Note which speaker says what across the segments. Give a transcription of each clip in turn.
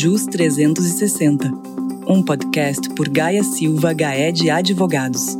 Speaker 1: JUS 360, um podcast por Gaia Silva Gaed Advogados.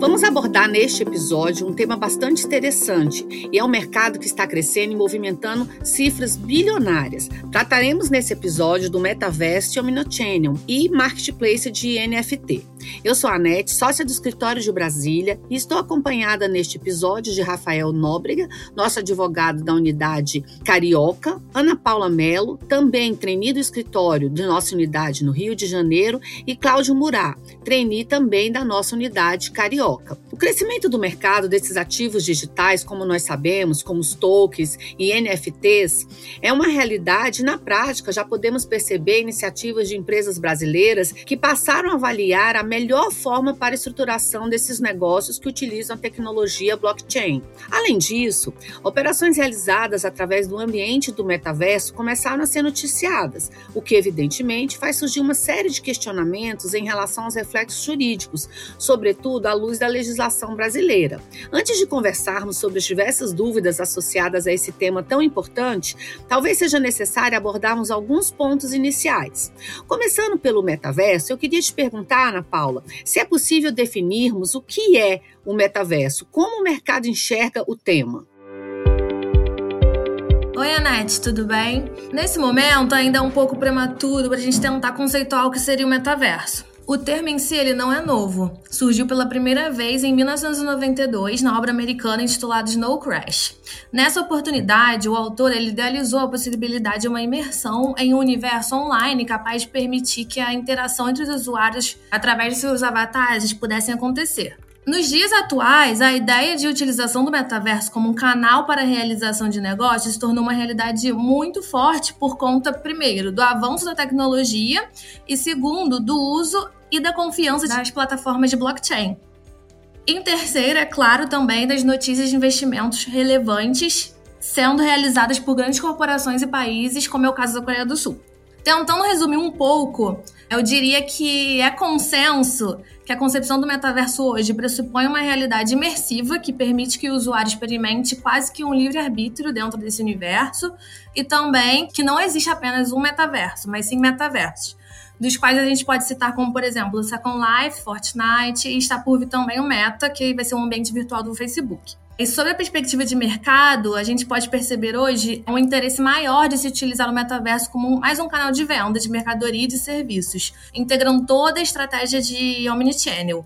Speaker 2: Vamos abordar neste episódio um tema bastante interessante e é um mercado que está crescendo e movimentando cifras bilionárias. Trataremos nesse episódio do metaverso e omnichannel e marketplace de NFT. Eu sou a Anete, sócia do escritório de Brasília, e estou acompanhada neste episódio de Rafael Nóbrega, nosso advogado da unidade Carioca, Ana Paula Melo, também trainee do escritório de nossa unidade no Rio de Janeiro, e Cláudio Murá, trainee também da nossa unidade Carioca. Crescimento do mercado desses ativos digitais, como nós sabemos, como os tokens e NFTs, é uma realidade na prática já podemos perceber iniciativas de empresas brasileiras que passaram a avaliar a melhor forma para a estruturação desses negócios que utilizam a tecnologia blockchain. Além disso, operações realizadas através do ambiente do metaverso começaram a ser noticiadas, o que evidentemente faz surgir uma série de questionamentos em relação aos reflexos jurídicos, sobretudo à luz da legislação brasileira. Antes de conversarmos sobre as diversas dúvidas associadas a esse tema tão importante, talvez seja necessário abordarmos alguns pontos iniciais. Começando pelo metaverso, eu queria te perguntar, Ana Paula, se é possível definirmos o que é o metaverso, como o mercado enxerga o tema.
Speaker 3: Oi, Anete, tudo bem? Nesse momento, ainda é um pouco prematuro para a gente tentar conceituar o que seria o metaverso. O termo em si ele não é novo. Surgiu pela primeira vez em 1992 na obra americana intitulada Snow Crash. Nessa oportunidade, o autor ele idealizou a possibilidade de uma imersão em um universo online capaz de permitir que a interação entre os usuários através de seus avatares pudessem acontecer. Nos dias atuais, a ideia de utilização do metaverso como um canal para a realização de negócios se tornou uma realidade muito forte por conta, primeiro, do avanço da tecnologia e, segundo, do uso e da confiança das plataformas de blockchain. Em terceiro, é claro também das notícias de investimentos relevantes sendo realizadas por grandes corporações e países, como é o caso da Coreia do Sul. Tentando resumir um pouco, eu diria que é consenso que a concepção do metaverso hoje pressupõe uma realidade imersiva que permite que o usuário experimente quase que um livre-arbítrio dentro desse universo e também que não existe apenas um metaverso, mas sim metaversos. Dos quais a gente pode citar como, por exemplo, o Second Life, Fortnite e está por vir também o Meta, que vai ser um ambiente virtual do Facebook. E sobre a perspectiva de mercado, a gente pode perceber hoje um interesse maior de se utilizar o metaverso como mais um canal de venda de mercadoria e de serviços, integrando toda a estratégia de omnichannel.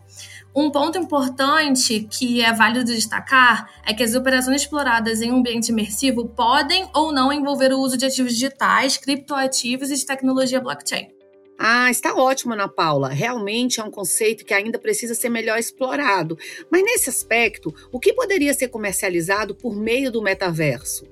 Speaker 3: Um ponto importante que é válido destacar é que as operações exploradas em um ambiente imersivo podem ou não envolver o uso de ativos digitais, criptoativos e de tecnologia blockchain.
Speaker 2: Ah, está ótimo, Ana Paula. Realmente é um conceito que ainda precisa ser melhor explorado. Mas nesse aspecto, o que poderia ser comercializado por meio do metaverso?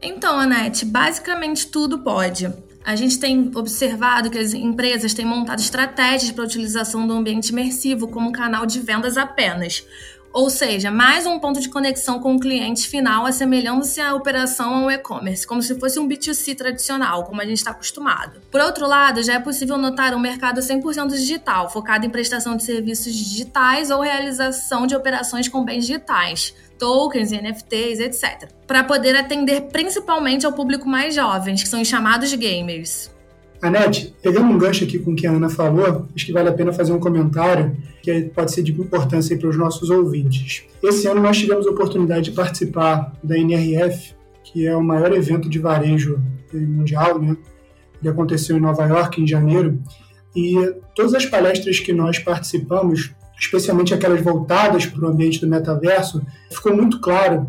Speaker 3: Então, Anete, basicamente tudo pode. A gente tem observado que as empresas têm montado estratégias para a utilização do ambiente imersivo como canal de vendas apenas. Ou seja, mais um ponto de conexão com o cliente final, assemelhando-se à operação ao e-commerce, como se fosse um B2C tradicional, como a gente está acostumado. Por outro lado, já é possível notar um mercado 100% digital, focado em prestação de serviços digitais ou realização de operações com bens digitais, tokens, NFTs, etc., para poder atender principalmente ao público mais jovem, que são os chamados gamers.
Speaker 4: Anete, pegando um gancho aqui com o que a Ana falou, acho que vale a pena fazer um comentário que pode ser de importância para os nossos ouvintes. Esse ano nós tivemos a oportunidade de participar da NRF, que é o maior evento de varejo mundial, né? Ele aconteceu em Nova York em janeiro e todas as palestras que nós participamos, especialmente aquelas voltadas para o ambiente do metaverso, ficou muito claro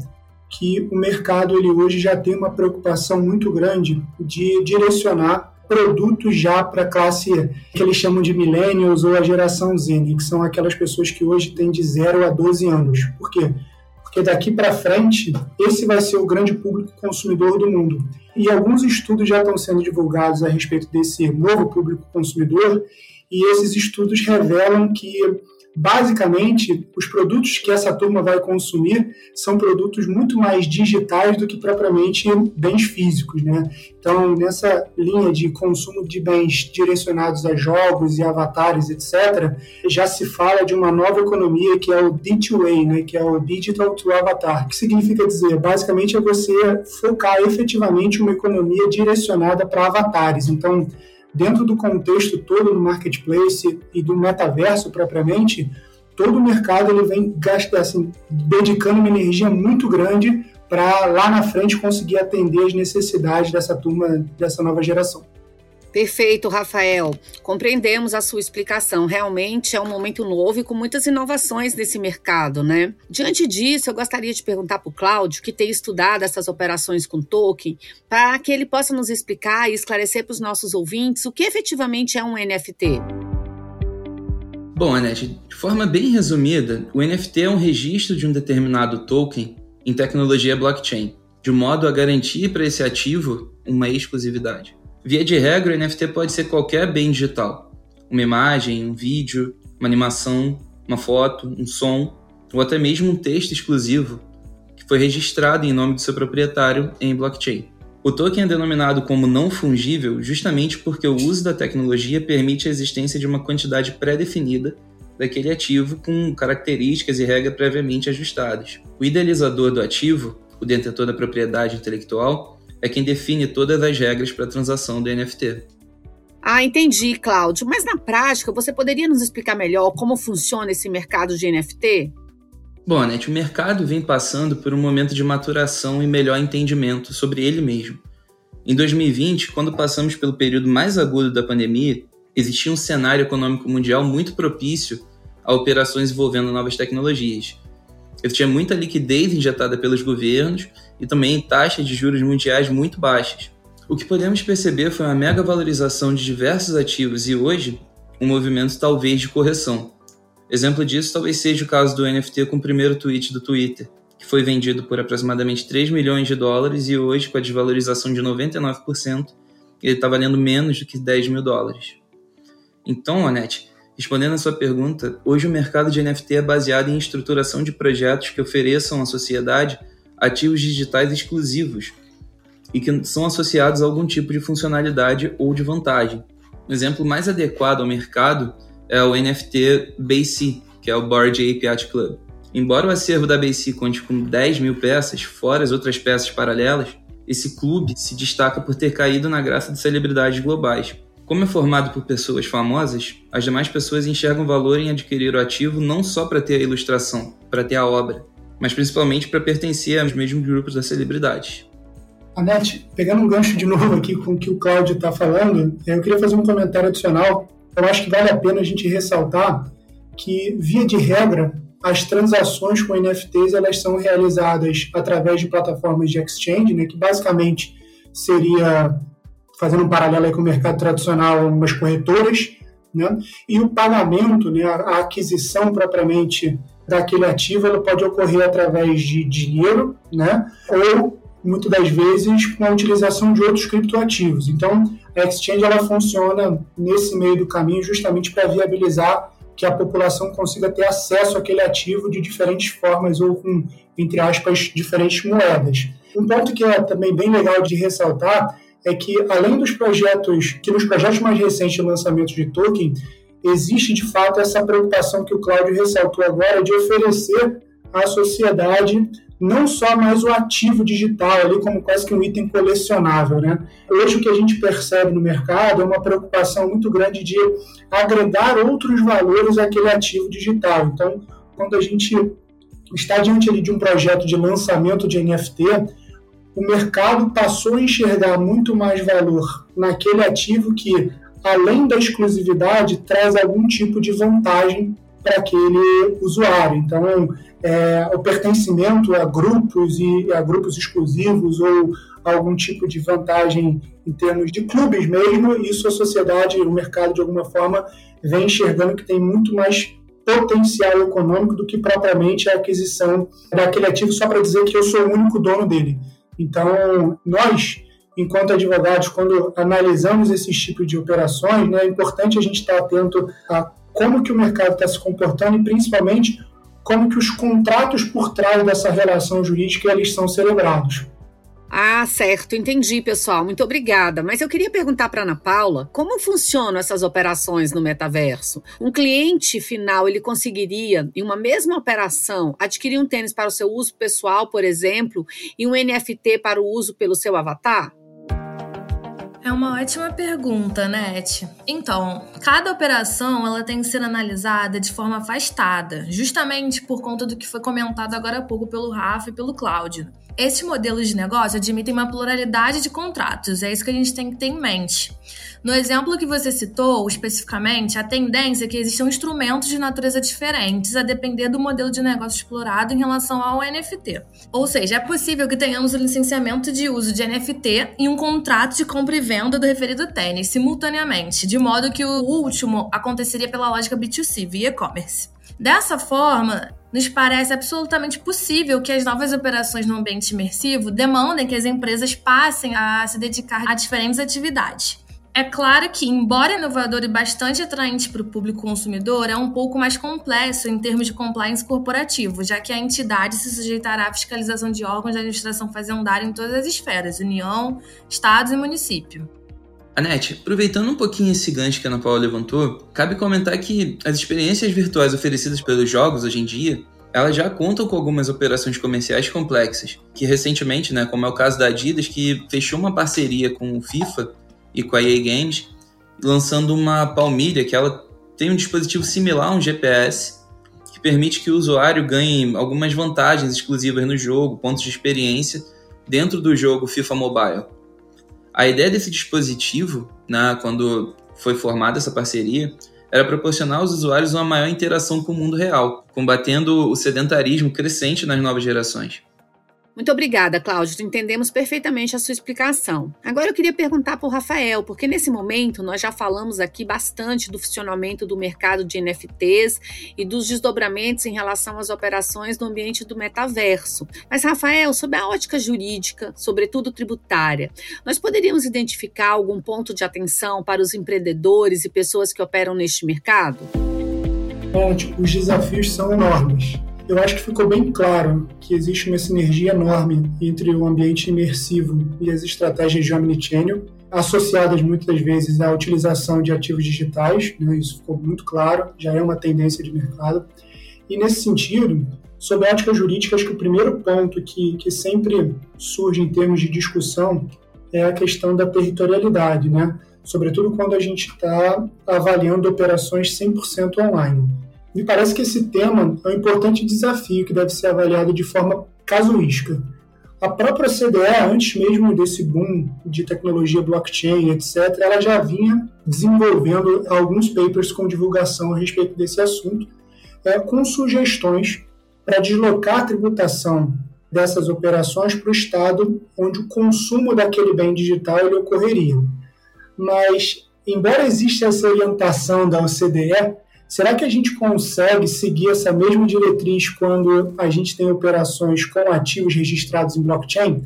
Speaker 4: que o mercado ele hoje já tem uma preocupação muito grande de direcionar produtos já para a classe que eles chamam de millennials ou a geração Z, né, que são aquelas pessoas que hoje têm de 0 a 12 anos. Por quê? Porque daqui para frente, esse vai ser o grande público consumidor do mundo. E alguns estudos já estão sendo divulgados a respeito desse novo público consumidor, e esses estudos revelam que basicamente, os produtos que essa turma vai consumir são produtos muito mais digitais do que propriamente bens físicos, né? Então, nessa linha de consumo de bens direcionados a jogos e avatares, etc., já se fala de uma nova economia que é o D2A, né? Que é o Digital to Avatar, que significa dizer, basicamente, é você focar efetivamente uma economia direcionada para avatares. Então, dentro do contexto todo do marketplace e do metaverso propriamente, todo o mercado ele vem gastando, assim, dedicando uma energia muito grande para lá na frente conseguir atender as necessidades dessa turma, dessa nova geração.
Speaker 2: Perfeito, Rafael. Compreendemos a sua explicação. Realmente é um momento novo e com muitas inovações nesse mercado, né? Diante disso, eu gostaria de perguntar para o Cláudio, que tem estudado essas operações com token, para que ele possa nos explicar e esclarecer para os nossos ouvintes o que efetivamente é um NFT.
Speaker 5: Bom, Anete, de forma bem resumida, o NFT é um registro de um determinado token em tecnologia blockchain, de modo a garantir para esse ativo uma exclusividade. Via de regra, o NFT pode ser qualquer bem digital. Uma imagem, um vídeo, uma animação, uma foto, um som, ou até mesmo um texto exclusivo que foi registrado em nome do seu proprietário em blockchain. O token é denominado como não fungível justamente porque o uso da tecnologia permite a existência de uma quantidade pré-definida daquele ativo com características e regras previamente ajustadas. O idealizador do ativo, o detentor da propriedade intelectual, é quem define todas as regras para a transação do NFT.
Speaker 2: Ah, entendi, Cláudio. Mas na prática, você poderia nos explicar melhor como funciona esse mercado de NFT?
Speaker 5: Bom, Anete, o mercado vem passando por um momento de maturação e melhor entendimento sobre ele mesmo. Em 2020, quando passamos pelo período mais agudo da pandemia, existia um cenário econômico mundial muito propício a operações envolvendo novas tecnologias. Ele tinha muita liquidez injetada pelos governos e também taxas de juros mundiais muito baixas. O que podemos perceber foi uma mega valorização de diversos ativos e hoje um movimento talvez de correção. Exemplo disso talvez seja o caso do NFT com o primeiro tweet do Twitter, que foi vendido por aproximadamente 3 milhões de dólares e hoje, com a desvalorização de 99%, ele está valendo menos do que 10 mil dólares. Então, Anete, respondendo a sua pergunta, hoje o mercado de NFT é baseado em estruturação de projetos que ofereçam à sociedade ativos digitais exclusivos e que são associados a algum tipo de funcionalidade ou de vantagem. Um exemplo mais adequado ao mercado é o NFT BC, que é o Board Ape Yacht Club. Embora o acervo da BC conte com 10 mil peças, fora as outras peças paralelas, esse clube se destaca por ter caído na graça de celebridades globais. Como é formado por pessoas famosas, as demais pessoas enxergam valor em adquirir o ativo não só para ter a ilustração, para ter a obra, mas principalmente para pertencer aos mesmos grupos das celebridades.
Speaker 4: Anete, pegando um gancho de novo aqui com o que o Cláudio está falando, eu queria fazer um comentário adicional. Eu acho que vale a pena a gente ressaltar que, via de regra, as transações com NFTs elas são realizadas através de plataformas de exchange, né, que basicamente seria, fazendo um paralelo com o mercado tradicional, umas corretoras, né, e o pagamento, né, a aquisição propriamente daquele ativo ela pode ocorrer através de dinheiro, né? Ou muitas das vezes com a utilização de outros criptoativos. Então, a exchange ela funciona nesse meio do caminho justamente para viabilizar que a população consiga ter acesso àquele ativo de diferentes formas ou com, entre aspas, diferentes moedas. Um ponto que é também bem legal de ressaltar é que, além dos projetos, que nos projetos mais recentes de lançamento de token, existe de fato essa preocupação que o Cláudio ressaltou agora de oferecer à sociedade não só mais o ativo digital ali como quase que um item colecionável, né? Hoje o que a gente percebe no mercado é uma preocupação muito grande de agregar outros valores àquele ativo digital. Então, quando a gente está diante ali de um projeto de lançamento de NFT, o mercado passou a enxergar muito mais valor naquele ativo que além da exclusividade, traz algum tipo de vantagem para aquele usuário. Então, é, o pertencimento a grupos e a grupos exclusivos ou algum tipo de vantagem em termos de clubes mesmo, isso a sociedade, o mercado de alguma forma vem enxergando que tem muito mais potencial econômico do que propriamente a aquisição daquele ativo só para dizer que eu sou o único dono dele. Então, nós enquanto advogados, quando analisamos esses tipos de operações, né, é importante a gente estar atento a como que o mercado está se comportando e principalmente como que os contratos por trás dessa relação jurídica eles são celebrados.
Speaker 2: Ah, certo, entendi, pessoal. Muito obrigada. Mas eu queria perguntar para Ana Paula como funcionam essas operações no metaverso. Um cliente final ele conseguiria, em uma mesma operação, adquirir um tênis para o seu uso pessoal, por exemplo, e um NFT para o uso pelo seu avatar?
Speaker 3: É uma ótima pergunta, Net. Então, cada operação ela tem que ser analisada de forma afastada, justamente por conta do que foi comentado agora há pouco pelo Rafa e pelo Cláudio. Esses modelos de negócio admitem uma pluralidade de contratos, é isso que a gente tem que ter em mente. No exemplo que você citou, especificamente, a tendência é que existam instrumentos de natureza diferentes a depender do modelo de negócio explorado em relação ao NFT. Ou seja, é possível que tenhamos o licenciamento de uso de NFT e um contrato de compra e venda do referido tênis simultaneamente, de modo que o último aconteceria pela lógica B2C, via e-commerce. Dessa forma, nos parece absolutamente possível que as novas operações no ambiente imersivo demandem que as empresas passem a se dedicar a diferentes atividades. É claro que, embora inovador e bastante atraente para o público consumidor, é um pouco mais complexo em termos de compliance corporativo, já que a entidade se sujeitará à fiscalização de órgãos de administração fazendária em todas as esferas, União, Estados e município.
Speaker 5: Anete, aproveitando um pouquinho esse gancho que a Ana Paula levantou, cabe comentar que as experiências virtuais oferecidas pelos jogos hoje em dia, elas já contam com algumas operações comerciais complexas, que recentemente, né, como é o caso da Adidas, que fechou uma parceria com o FIFA e com a EA Games, lançando uma palmilha que ela tem um dispositivo similar a um GPS, que permite que o usuário ganhe algumas vantagens exclusivas no jogo, pontos de experiência, dentro do jogo FIFA Mobile. A ideia desse dispositivo, né, quando foi formada essa parceria, era proporcionar aos usuários uma maior interação com o mundo real, combatendo o sedentarismo crescente nas novas gerações.
Speaker 2: Muito obrigada, Cláudio. Entendemos perfeitamente a sua explicação. Agora eu queria perguntar para o Rafael, porque nesse momento nós já falamos aqui bastante do funcionamento do mercado de NFTs e dos desdobramentos em relação às operações no ambiente do metaverso. Mas, Rafael, sobre a ótica jurídica, sobretudo tributária, nós poderíamos identificar algum ponto de atenção para os empreendedores e pessoas que operam neste mercado?
Speaker 4: Os desafios são enormes eu acho que ficou bem claro que existe uma sinergia enorme entre o ambiente imersivo e as estratégias de omnichannel, associadas muitas vezes à utilização de ativos digitais, né? isso ficou muito claro, já é uma tendência de mercado. E nesse sentido, sob a ótica jurídica, acho que o primeiro ponto que, que sempre surge em termos de discussão é a questão da territorialidade, né? sobretudo quando a gente está avaliando operações 100% online. Me parece que esse tema é um importante desafio que deve ser avaliado de forma casuística. A própria CDE, antes mesmo desse boom de tecnologia blockchain, etc., ela já vinha desenvolvendo alguns papers com divulgação a respeito desse assunto, é, com sugestões para deslocar a tributação dessas operações para o estado onde o consumo daquele bem digital ele ocorreria. Mas, embora exista essa orientação da OCDE, Será que a gente consegue seguir essa mesma diretriz quando a gente tem operações com ativos registrados em blockchain?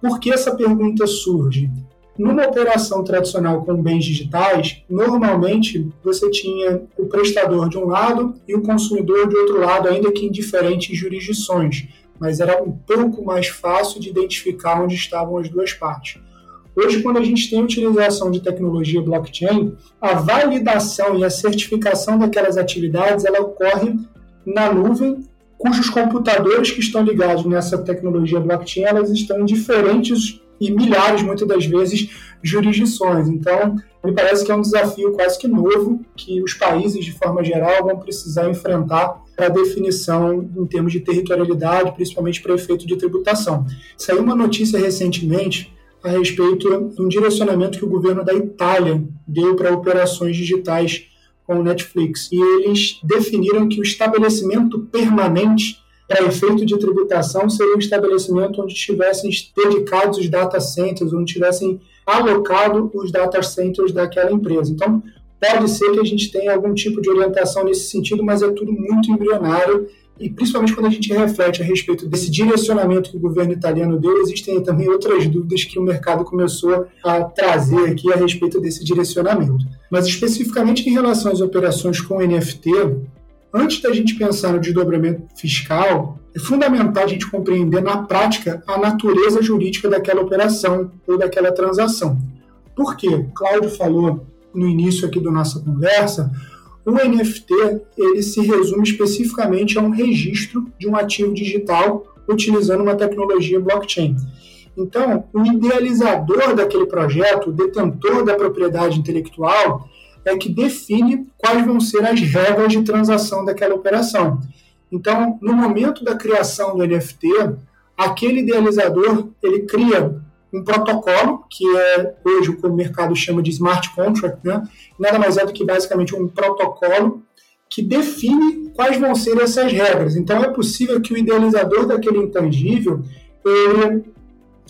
Speaker 4: Por que essa pergunta surge? Numa operação tradicional com bens digitais, normalmente você tinha o prestador de um lado e o consumidor de outro lado, ainda que em diferentes jurisdições, mas era um pouco mais fácil de identificar onde estavam as duas partes. Hoje, quando a gente tem utilização de tecnologia blockchain, a validação e a certificação daquelas atividades ela ocorre na nuvem, cujos computadores que estão ligados nessa tecnologia blockchain elas estão em diferentes e milhares, muitas das vezes, jurisdições. Então, me parece que é um desafio quase que novo que os países, de forma geral, vão precisar enfrentar para definição em termos de territorialidade, principalmente para efeito de tributação. Saiu uma notícia recentemente a respeito de um direcionamento que o governo da Itália deu para operações digitais com o Netflix. E eles definiram que o estabelecimento permanente para efeito de tributação seria um estabelecimento onde tivessem dedicados os data centers, onde tivessem alocado os data centers daquela empresa. Então, pode ser que a gente tenha algum tipo de orientação nesse sentido, mas é tudo muito embrionário E principalmente quando a gente reflete a respeito desse direcionamento que o governo italiano deu, existem também outras dúvidas que o mercado começou a trazer aqui a respeito desse direcionamento. Mas especificamente em relação às operações com NFT, antes da gente pensar no desdobramento fiscal, é fundamental a gente compreender na prática a natureza jurídica daquela operação ou daquela transação. Por quê? Cláudio falou no início aqui da nossa conversa, o NFT ele se resume especificamente a um registro de um ativo digital utilizando uma tecnologia blockchain. Então, o idealizador daquele projeto, o detentor da propriedade intelectual, é que define quais vão ser as regras de transação daquela operação. Então, no momento da criação do NFT, aquele idealizador ele cria um protocolo, que é hoje o que o mercado chama de smart contract, né? nada mais é do que basicamente um protocolo que define quais vão ser essas regras. Então é possível que o idealizador daquele intangível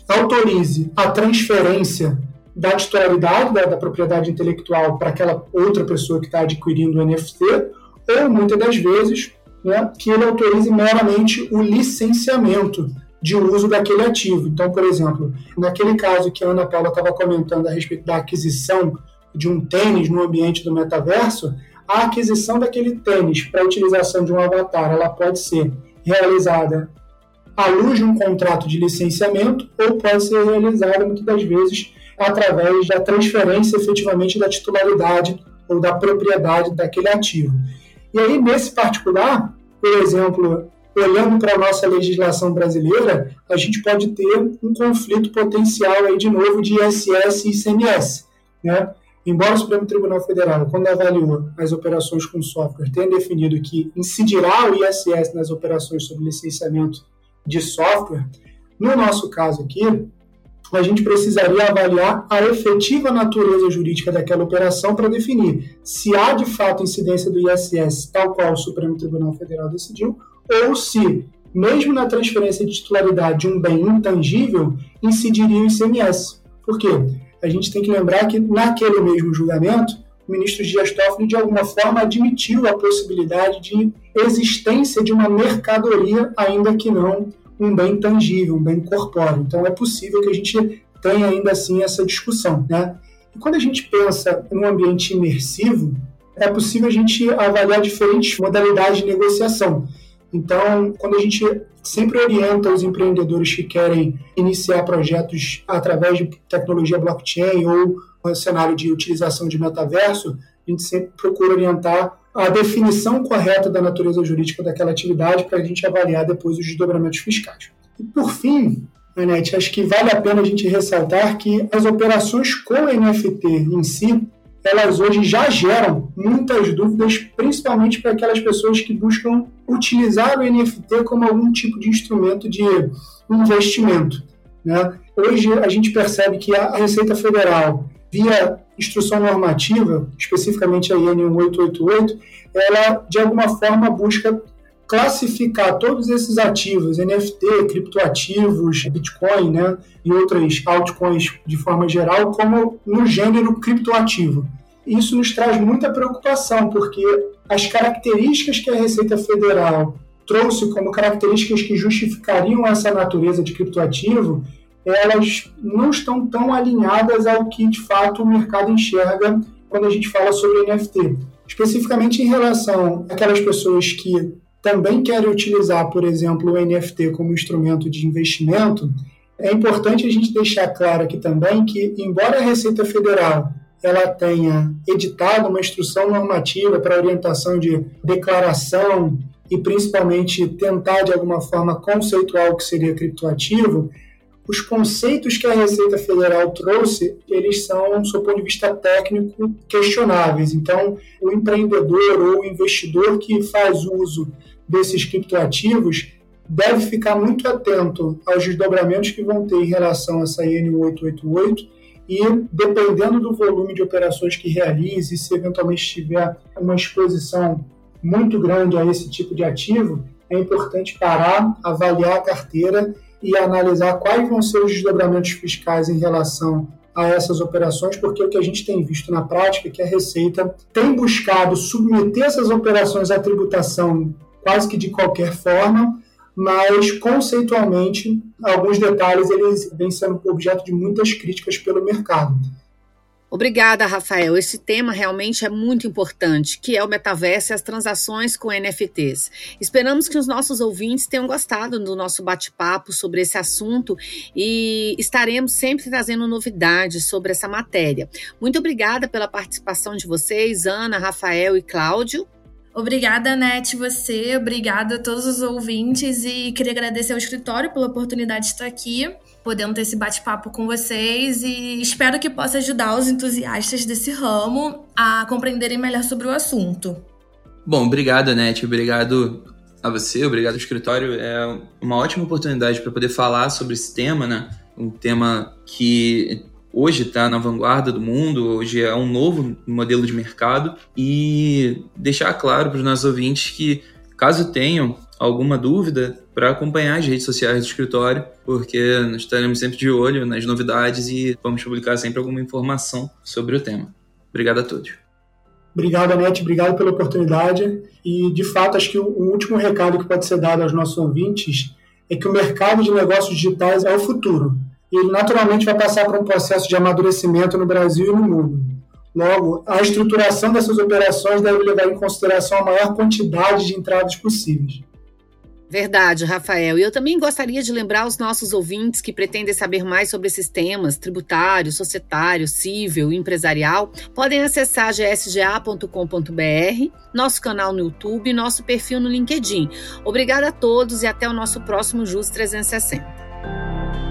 Speaker 4: autorize a transferência da titularidade da, da propriedade intelectual para aquela outra pessoa que está adquirindo o NFT, ou muitas das vezes né, que ele autorize meramente o licenciamento de uso daquele ativo. Então, por exemplo, naquele caso que a Ana Paula estava comentando a respeito da aquisição de um tênis no ambiente do metaverso, a aquisição daquele tênis para utilização de um avatar, ela pode ser realizada à luz de um contrato de licenciamento ou pode ser realizada muitas das vezes através da transferência efetivamente da titularidade ou da propriedade daquele ativo. E aí, nesse particular, por exemplo, olhando para a nossa legislação brasileira, a gente pode ter um conflito potencial aí de novo de ISS e ICMS. Né? Embora o Supremo Tribunal Federal, quando avaliou as operações com software, tenha definido que incidirá o ISS nas operações sobre licenciamento de software, no nosso caso aqui, a gente precisaria avaliar a efetiva natureza jurídica daquela operação para definir se há de fato incidência do ISS, tal qual o Supremo Tribunal Federal decidiu, ou se, mesmo na transferência de titularidade de um bem intangível, incidiria o ICMS. Por quê? A gente tem que lembrar que, naquele mesmo julgamento, o ministro Dias Toffoli, de alguma forma, admitiu a possibilidade de existência de uma mercadoria, ainda que não um bem tangível, um bem corpóreo. Então, é possível que a gente tenha ainda assim essa discussão. Né? E quando a gente pensa em um ambiente imersivo, é possível a gente avaliar diferentes modalidades de negociação. Então, quando a gente sempre orienta os empreendedores que querem iniciar projetos através de tecnologia blockchain ou um cenário de utilização de metaverso, a gente sempre procura orientar a definição correta da natureza jurídica daquela atividade para a gente avaliar depois os desdobramentos fiscais. E por fim, Anete, acho que vale a pena a gente ressaltar que as operações com NFT em si elas hoje já geram muitas dúvidas, principalmente para aquelas pessoas que buscam utilizar o NFT como algum tipo de instrumento de investimento. Né? Hoje a gente percebe que a Receita Federal, via instrução normativa, especificamente a IN 1888, ela de alguma forma busca classificar todos esses ativos, NFT, criptoativos, Bitcoin né, e outras altcoins de forma geral, como no gênero criptoativo. Isso nos traz muita preocupação, porque as características que a Receita Federal trouxe como características que justificariam essa natureza de criptoativo, elas não estão tão alinhadas ao que de fato o mercado enxerga quando a gente fala sobre NFT. Especificamente em relação àquelas pessoas que também querem utilizar, por exemplo, o NFT como instrumento de investimento, é importante a gente deixar claro aqui também que, embora a Receita Federal ela tenha editado uma instrução normativa para orientação de declaração e principalmente tentar de alguma forma conceituar o que seria criptoativo, os conceitos que a Receita Federal trouxe, eles são, do ponto de vista técnico, questionáveis. Então, o empreendedor ou o investidor que faz uso desses criptoativos deve ficar muito atento aos desdobramentos que vão ter em relação a essa IN 888 e, dependendo do volume de operações que realize, se eventualmente tiver uma exposição muito grande a esse tipo de ativo, é importante parar, avaliar a carteira e analisar quais vão ser os desdobramentos fiscais em relação a essas operações, porque o que a gente tem visto na prática é que a Receita tem buscado submeter essas operações à tributação quase que de qualquer forma, mas conceitualmente alguns detalhes eles vêm sendo objeto de muitas críticas pelo mercado.
Speaker 2: Obrigada, Rafael. Esse tema realmente é muito importante, que é o metaverso e as transações com NFTs. Esperamos que os nossos ouvintes tenham gostado do nosso bate-papo sobre esse assunto e estaremos sempre trazendo novidades sobre essa matéria. Muito obrigada pela participação de vocês, Ana, Rafael e Cláudio.
Speaker 3: Obrigada, Net, você, obrigada a todos os ouvintes e queria agradecer ao escritório pela oportunidade de estar aqui, podendo ter esse bate-papo com vocês e espero que possa ajudar os entusiastas desse ramo a compreenderem melhor sobre o assunto.
Speaker 5: Bom, obrigado, Net, obrigado a você, obrigado ao escritório. É uma ótima oportunidade para poder falar sobre esse tema, né? Um tema que hoje está na vanguarda do mundo, hoje é um novo modelo de mercado e deixar claro para os nossos ouvintes que, caso tenham alguma dúvida, para acompanhar as redes sociais do escritório, porque nós estaremos sempre de olho nas novidades e vamos publicar sempre alguma informação sobre o tema. Obrigado a todos.
Speaker 4: Obrigado, Anete, obrigado pela oportunidade. E, de fato, acho que o último recado que pode ser dado aos nossos ouvintes é que o mercado de negócios digitais é o futuro ele naturalmente vai passar por um processo de amadurecimento no Brasil e no mundo. Logo, a estruturação dessas operações deve levar em consideração a maior quantidade de entradas possíveis.
Speaker 2: Verdade, Rafael. E eu também gostaria de lembrar aos nossos ouvintes que pretendem saber mais sobre esses temas, tributário, societário, civil empresarial, podem acessar gsga.com.br, nosso canal no YouTube e nosso perfil no LinkedIn. Obrigada a todos e até o nosso próximo JUS 360.